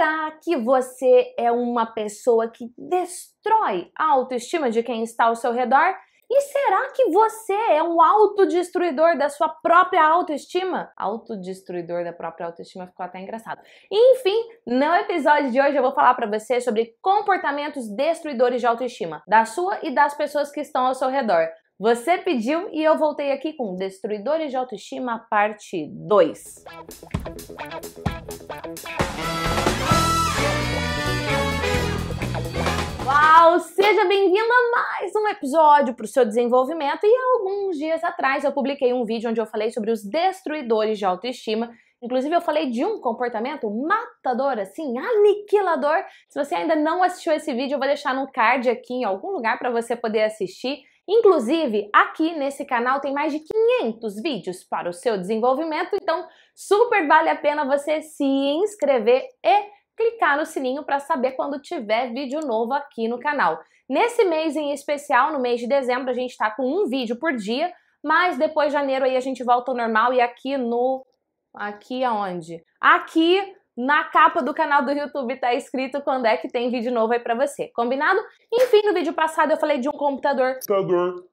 Será que você é uma pessoa que destrói a autoestima de quem está ao seu redor? E será que você é um autodestruidor da sua própria autoestima? Autodestruidor da própria autoestima ficou até engraçado. Enfim, no episódio de hoje eu vou falar para você sobre comportamentos destruidores de autoestima, da sua e das pessoas que estão ao seu redor. Você pediu e eu voltei aqui com Destruidores de Autoestima, parte 2. Uau! Seja bem-vindo a mais um episódio para o seu desenvolvimento. E alguns dias atrás eu publiquei um vídeo onde eu falei sobre os destruidores de autoestima. Inclusive, eu falei de um comportamento matador, assim, aniquilador. Se você ainda não assistiu esse vídeo, eu vou deixar no card aqui em algum lugar para você poder assistir. Inclusive, aqui nesse canal tem mais de 500 vídeos para o seu desenvolvimento, então super vale a pena você se inscrever e clicar no sininho para saber quando tiver vídeo novo aqui no canal. Nesse mês em especial, no mês de dezembro, a gente está com um vídeo por dia, mas depois de janeiro aí a gente volta ao normal e aqui no... Aqui aonde? Aqui na capa do canal do YouTube tá escrito quando é que tem vídeo novo aí pra você, combinado? Enfim, no vídeo passado eu falei de um computador. Computador.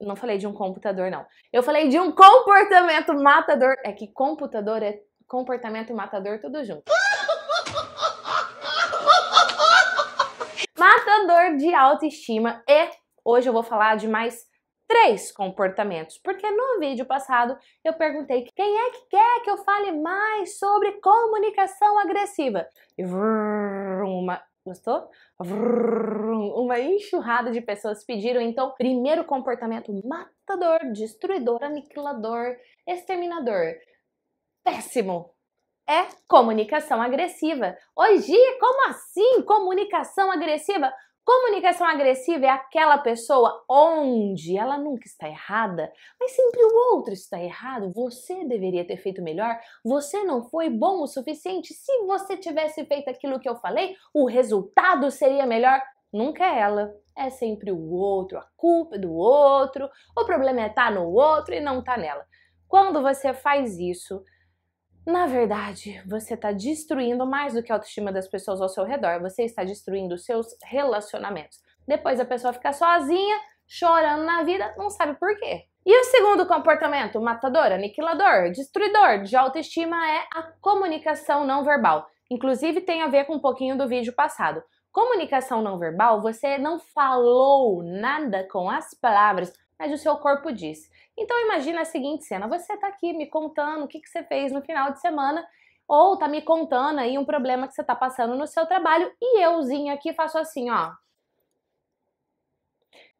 Não falei de um computador, não. Eu falei de um comportamento matador. É que computador é comportamento matador tudo junto. Matador de autoestima e hoje eu vou falar de mais três comportamentos, porque no vídeo passado eu perguntei quem é que quer que eu fale mais sobre comunicação agressiva. E uma Gostou? Uma enxurrada de pessoas pediram então primeiro comportamento matador, destruidor, aniquilador, exterminador. Péssimo! É comunicação agressiva. Hoje, como assim comunicação agressiva? Comunicação agressiva é aquela pessoa onde ela nunca está errada, mas sempre o outro está errado. Você deveria ter feito melhor, você não foi bom o suficiente. Se você tivesse feito aquilo que eu falei, o resultado seria melhor. Nunca é ela, é sempre o outro, a culpa é do outro, o problema é estar tá no outro e não estar tá nela. Quando você faz isso, na verdade, você está destruindo mais do que a autoestima das pessoas ao seu redor, você está destruindo os seus relacionamentos. Depois a pessoa fica sozinha, chorando na vida, não sabe por quê. E o segundo comportamento matador, aniquilador, destruidor de autoestima é a comunicação não verbal. Inclusive tem a ver com um pouquinho do vídeo passado. Comunicação não verbal, você não falou nada com as palavras, mas o seu corpo disse. Então imagina a seguinte cena: você está aqui me contando o que, que você fez no final de semana, ou tá me contando aí um problema que você está passando no seu trabalho, e euzinho aqui faço assim, ó.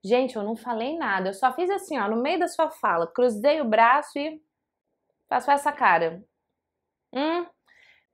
Gente, eu não falei nada, eu só fiz assim, ó, no meio da sua fala, cruzei o braço e faço essa cara. Hum,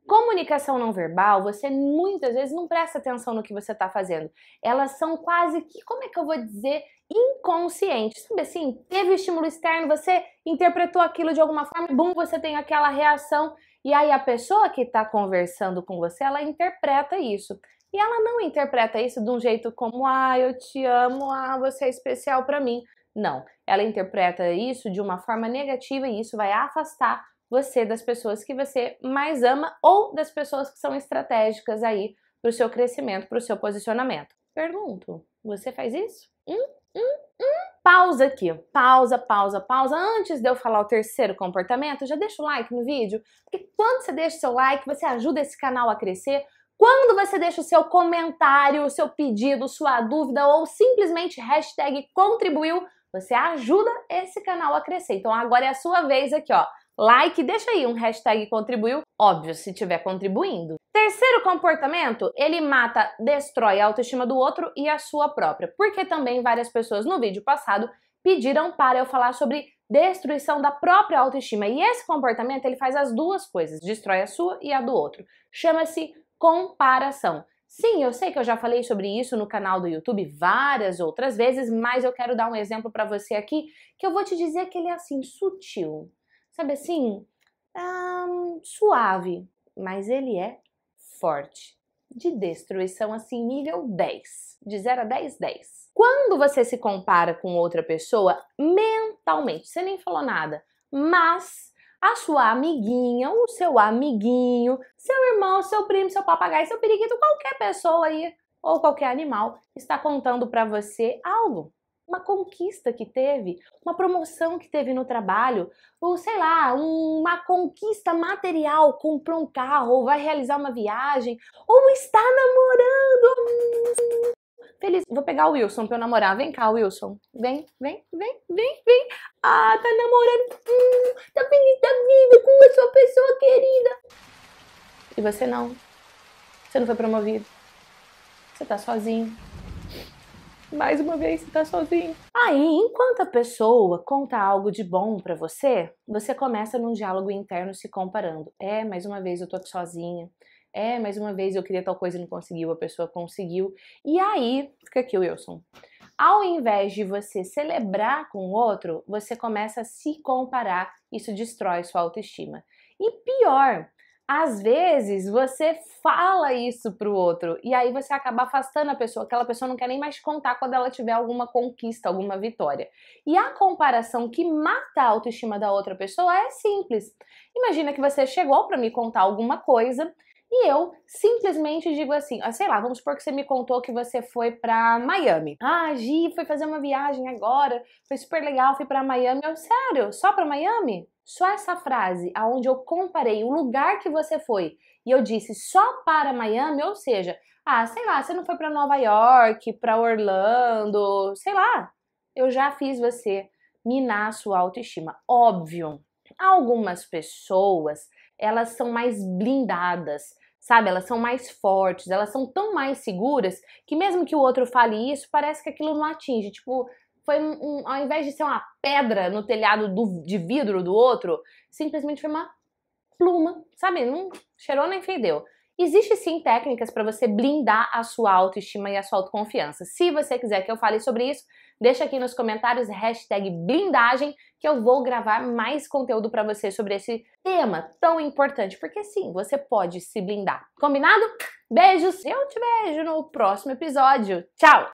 Comunicação não verbal, você muitas vezes não presta atenção no que você está fazendo. Elas são quase que, como é que eu vou dizer, inconscientes. Sabe assim, teve estímulo externo, você interpretou aquilo de alguma forma, bum, você tem aquela reação. E aí a pessoa que está conversando com você, ela interpreta isso. E ela não interpreta isso de um jeito como, ah, eu te amo, ah, você é especial para mim. Não, ela interpreta isso de uma forma negativa e isso vai afastar você das pessoas que você mais ama ou das pessoas que são estratégicas aí para o seu crescimento, para o seu posicionamento. Pergunto, você faz isso? Hum, hum, hum. Pausa aqui, pausa, pausa, pausa. Antes de eu falar o terceiro comportamento, já deixa o like no vídeo, porque quando você deixa o seu like, você ajuda esse canal a crescer. Quando você deixa o seu comentário, o seu pedido, sua dúvida ou simplesmente hashtag contribuiu, você ajuda esse canal a crescer. Então agora é a sua vez aqui, ó like, deixa aí um hashtag contribuiu, óbvio, se estiver contribuindo. Terceiro comportamento, ele mata, destrói a autoestima do outro e a sua própria, porque também várias pessoas no vídeo passado pediram para eu falar sobre destruição da própria autoestima. E esse comportamento, ele faz as duas coisas, destrói a sua e a do outro. Chama-se comparação. Sim, eu sei que eu já falei sobre isso no canal do YouTube várias outras vezes, mas eu quero dar um exemplo para você aqui que eu vou te dizer que ele é assim sutil sabe assim, um, suave, mas ele é forte. De destruição, assim, nível 10. De 0 a 10, 10. Quando você se compara com outra pessoa, mentalmente, você nem falou nada, mas a sua amiguinha, o seu amiguinho, seu irmão, seu primo, seu papagaio, seu periquito, qualquer pessoa aí ou qualquer animal está contando para você algo uma conquista que teve, uma promoção que teve no trabalho, ou sei lá, uma conquista material, comprou um carro, ou vai realizar uma viagem, ou está namorando. Feliz. Vou pegar o Wilson pra eu namorar. Vem cá, Wilson. Vem, vem, vem, vem, vem. Ah, tá namorando. Hum, tá feliz da vida com a sua pessoa querida. E você não. Você não foi promovido. Você tá sozinho mais uma vez você tá sozinho. Aí, enquanto a pessoa conta algo de bom para você, você começa num diálogo interno se comparando. É, mais uma vez eu tô aqui sozinha. É, mais uma vez eu queria tal coisa e não conseguiu, a pessoa conseguiu. E aí, fica aqui, Wilson. Ao invés de você celebrar com o outro, você começa a se comparar. Isso destrói sua autoestima. E pior, às vezes você fala isso pro outro e aí você acaba afastando a pessoa, aquela pessoa não quer nem mais contar quando ela tiver alguma conquista, alguma vitória. E a comparação que mata a autoestima da outra pessoa é simples. Imagina que você chegou para me contar alguma coisa e eu simplesmente digo assim, ah, sei lá, vamos supor que você me contou que você foi para Miami. Ah, Gi, foi fazer uma viagem agora, foi super legal, fui para Miami. Eu, sério, só para Miami? Só essa frase, aonde eu comparei o lugar que você foi e eu disse só para Miami, ou seja, ah, sei lá, você não foi para Nova York, para Orlando, sei lá. Eu já fiz você minar a sua autoestima. Óbvio, algumas pessoas elas são mais blindadas, sabe? Elas são mais fortes, elas são tão mais seguras que mesmo que o outro fale isso, parece que aquilo não atinge. Tipo, foi um, um ao invés de ser uma pedra no telhado do, de vidro do outro, simplesmente foi uma pluma, sabe? Não cheirou nem fedeu. Existe sim técnicas para você blindar a sua autoestima e a sua autoconfiança. Se você quiser que eu fale sobre isso, deixa aqui nos comentários hashtag blindagem que eu vou gravar mais conteúdo para você sobre esse tema tão importante, porque sim, você pode se blindar. Combinado? Beijos! Eu te vejo no próximo episódio. Tchau!